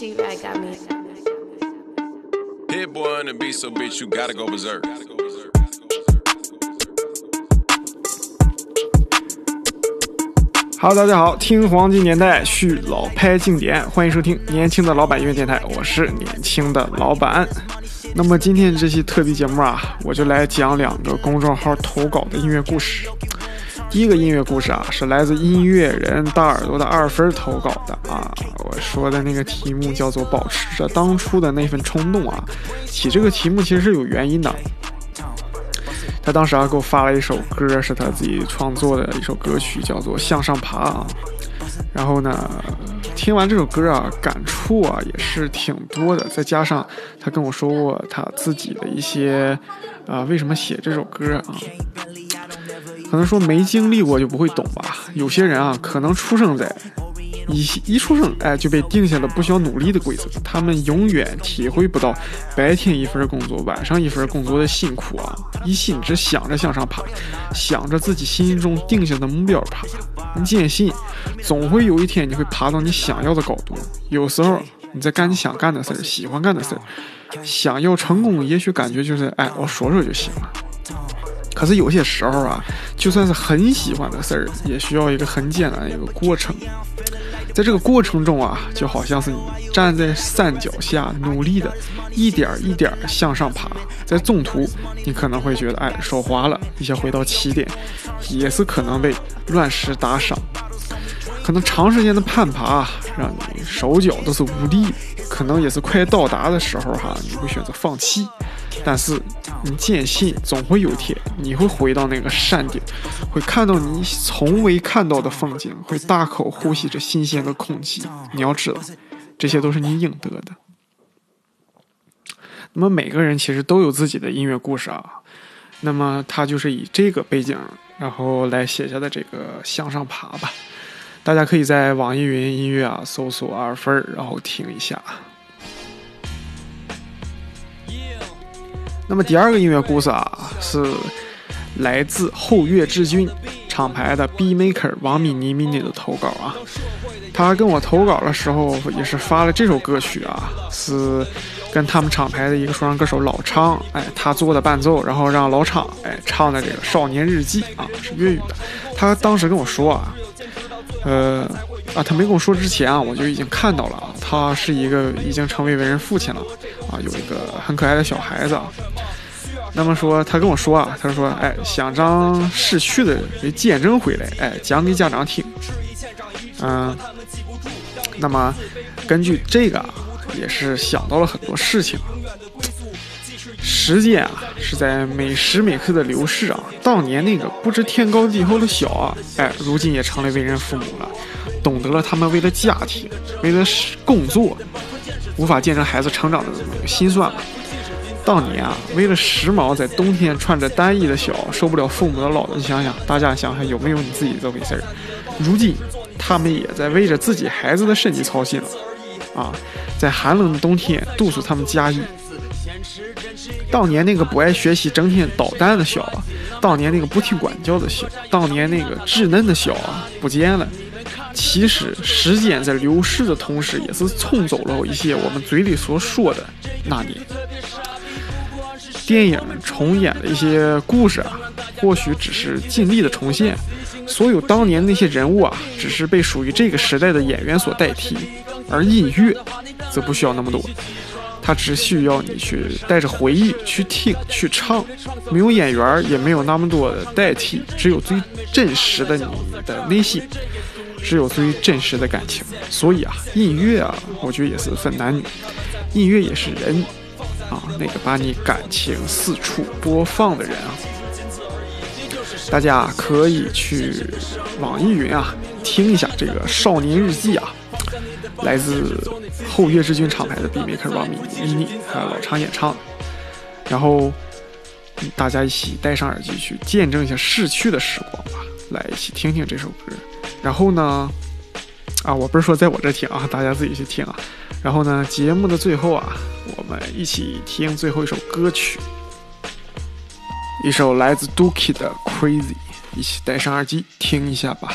She right got me. Hit boy on the beat, so bitch, you gotta go berserk. Hello，大家好，听黄金年代续老拍经典，欢迎收听年轻的老板音乐电台，我是年轻的老板。那么今天这期特别节目啊，我就来讲两个公众号投稿的音乐故事。第一个音乐故事啊，是来自音乐人大耳朵的二分投稿的啊。我说的那个题目叫做“保持着当初的那份冲动”啊。起这个题目其实是有原因的。他当时啊给我发了一首歌，是他自己创作的一首歌曲，叫做《向上爬》啊。然后呢，听完这首歌啊，感触啊也是挺多的。再加上他跟我说过他自己的一些啊，为什么写这首歌啊？可能说没经历过就不会懂吧。有些人啊，可能出生在一一出生哎就被定下了不需要努力的规则，他们永远体会不到白天一份工作，晚上一份工作的辛苦啊！一心只想着向上爬，想着自己心中定下的目标爬。你坚信，总会有一天你会爬到你想要的高度。有时候你在干你想干的事儿，喜欢干的事儿，想要成功，也许感觉就是哎，我说说就行了。可是有些时候啊，就算是很喜欢的事儿，也需要一个很艰难的一个过程。在这个过程中啊，就好像是你站在山脚下，努力的一点一点向上爬。在中途，你可能会觉得哎手滑了，一下回到起点，也是可能被乱石打伤。可能长时间的攀爬让你手脚都是无力，可能也是快到达的时候哈，你会选择放弃。但是你坚信，总会有天你会回到那个山顶，会看到你从未看到的风景，会大口呼吸着新鲜的空气。你要知道，这些都是你应得的。那么每个人其实都有自己的音乐故事啊。那么他就是以这个背景，然后来写下的这个向上爬吧。大家可以在网易云音乐啊搜索二分，然后听一下。那么第二个音乐故事啊，是来自后月之君厂牌的 B Maker 王米妮 mini 的投稿啊。他跟我投稿的时候也是发了这首歌曲啊，是跟他们厂牌的一个说唱歌手老昌，哎，他做的伴奏，然后让老昌哎唱的这个《少年日记》啊，是粤语的。他当时跟我说啊，呃啊，他没跟我说之前啊，我就已经看到了啊，他是一个已经成为为人父亲了。啊，有一个很可爱的小孩子。那么说，他跟我说啊，他说，哎，想将逝去的给见证回来，哎，讲给家长听。嗯，那么根据这个啊，也是想到了很多事情。时间啊，是在每时每刻的流逝啊。当年那个不知天高地厚的小啊，哎，如今也成了为人父母了，懂得了他们为了家庭，为了工作。无法见证孩子成长的这个心酸吧。当年啊，为了时髦，在冬天穿着单衣的小，受不了父母的唠叨。你想想，大家想想有没有你自己这回事儿？如今，他们也在为着自己孩子的身体操心了。啊，在寒冷的冬天督促他们加衣。当年那个不爱学习、整天捣蛋的小，当年那个不听管教的小，当年那个稚嫩的小啊，不见了。其实时间在流逝的同时，也是冲走了一些我们嘴里所说的那年。电影重演的一些故事啊，或许只是尽力的重现。所有当年那些人物啊，只是被属于这个时代的演员所代替。而音乐则不需要那么多，它只需要你去带着回忆去听去唱。没有演员，也没有那么多的代替，只有最真实的你的内心。只有最真实的感情，所以啊，音乐啊，我觉得也是分男女，音乐也是人啊，那个把你感情四处播放的人啊，大家可以去网易云啊听一下这个《少年日记》啊，来自后月之君厂牌的 B Maker 王米妮还有老常演唱，然后大家一起戴上耳机去见证一下逝去的时光吧，来一起听听这首歌。然后呢，啊，我不是说在我这听啊，大家自己去听啊。然后呢，节目的最后啊，我们一起听最后一首歌曲，一首来自 Dookie 的 Crazy，一起戴上耳机听一下吧。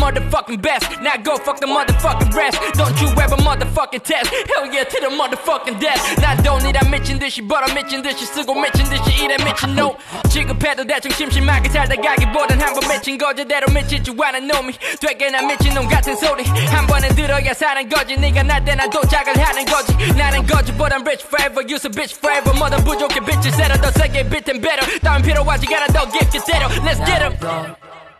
motherfucking best. Now go fuck the motherfucking rest. Don't you ever motherfucking test. Hell yeah to the motherfucking death. 나 don't need a 미친 듯이 벌어 미친 듯이 쓰고 미친 듯이 일해 미친 no. 지급해도 대충 심심하게 살다 가기보단 한번 미친 거 제대로 미칠 줄 아는 놈이 되게 나 미친 놈 같은 소리 한 번은 들어야 사는 거지 네가 날 때나 도착을 하는 거지 나는 거지 but I'm rich forever use a bitch forever 뭐든 부족해 bitches 세라 더 세게 beat and better 다음 필요하지 않아 더 깊게 때려 Let's get 'em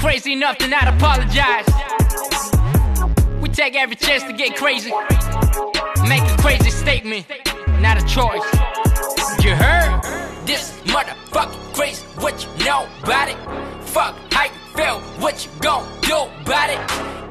Crazy enough to not apologize. We take every chance to get crazy. Make a crazy statement, not a choice. You heard? This motherfucking crazy. What you know about it? Fuck how you feel. What you gon' do about it?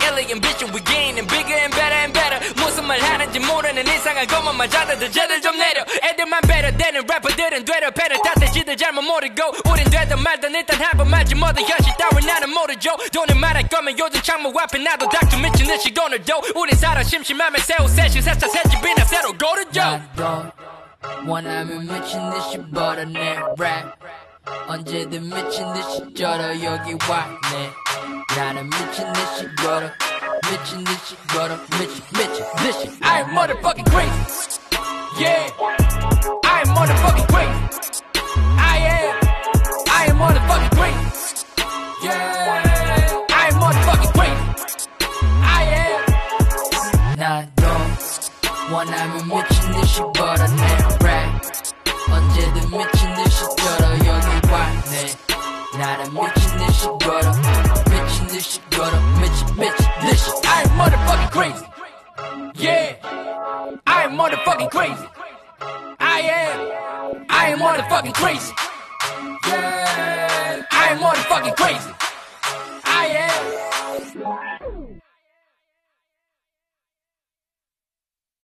Alien ambition, we getting bigger and better and better. 무슨 말 하는지 모르는 이상한 것만 맞아도 제들 좀 내려. 애들만 better 되는 래퍼들은 되려 패를 탓해 지들 잘못 모르고. 우린 되든 말든 일단 한번 말지 뭐든 현실 따윈 나는 모르죠. 돈을 말할 거면 요즘 창문 앞에 나도 닥쳐 미친 듯이 돈을 줘. 우린 살아 심심하면 새우 세시 세차 새집이나 새로 고르죠. 원하면 미친 듯이 벌어내 랩 언제든 미친 듯이 쩔어 여기 왔네 나는 미친 듯이 걸어 미친 듯이 걸어 미친 미친 듯이 I'm motherfucking crazy Yeah I'm motherfucking crazy 원하면 미친 듯이 벌어내 랩 언제든 미친 듯이 쩔어 여기 왔네 나는 미친 듯이 걸어 미친 듯이 걸어 미친 미친 듯이 I'm motherfucking crazy Yeah I'm motherfucking crazy I am I am motherfucking crazy Yeah I'm motherfucking crazy I am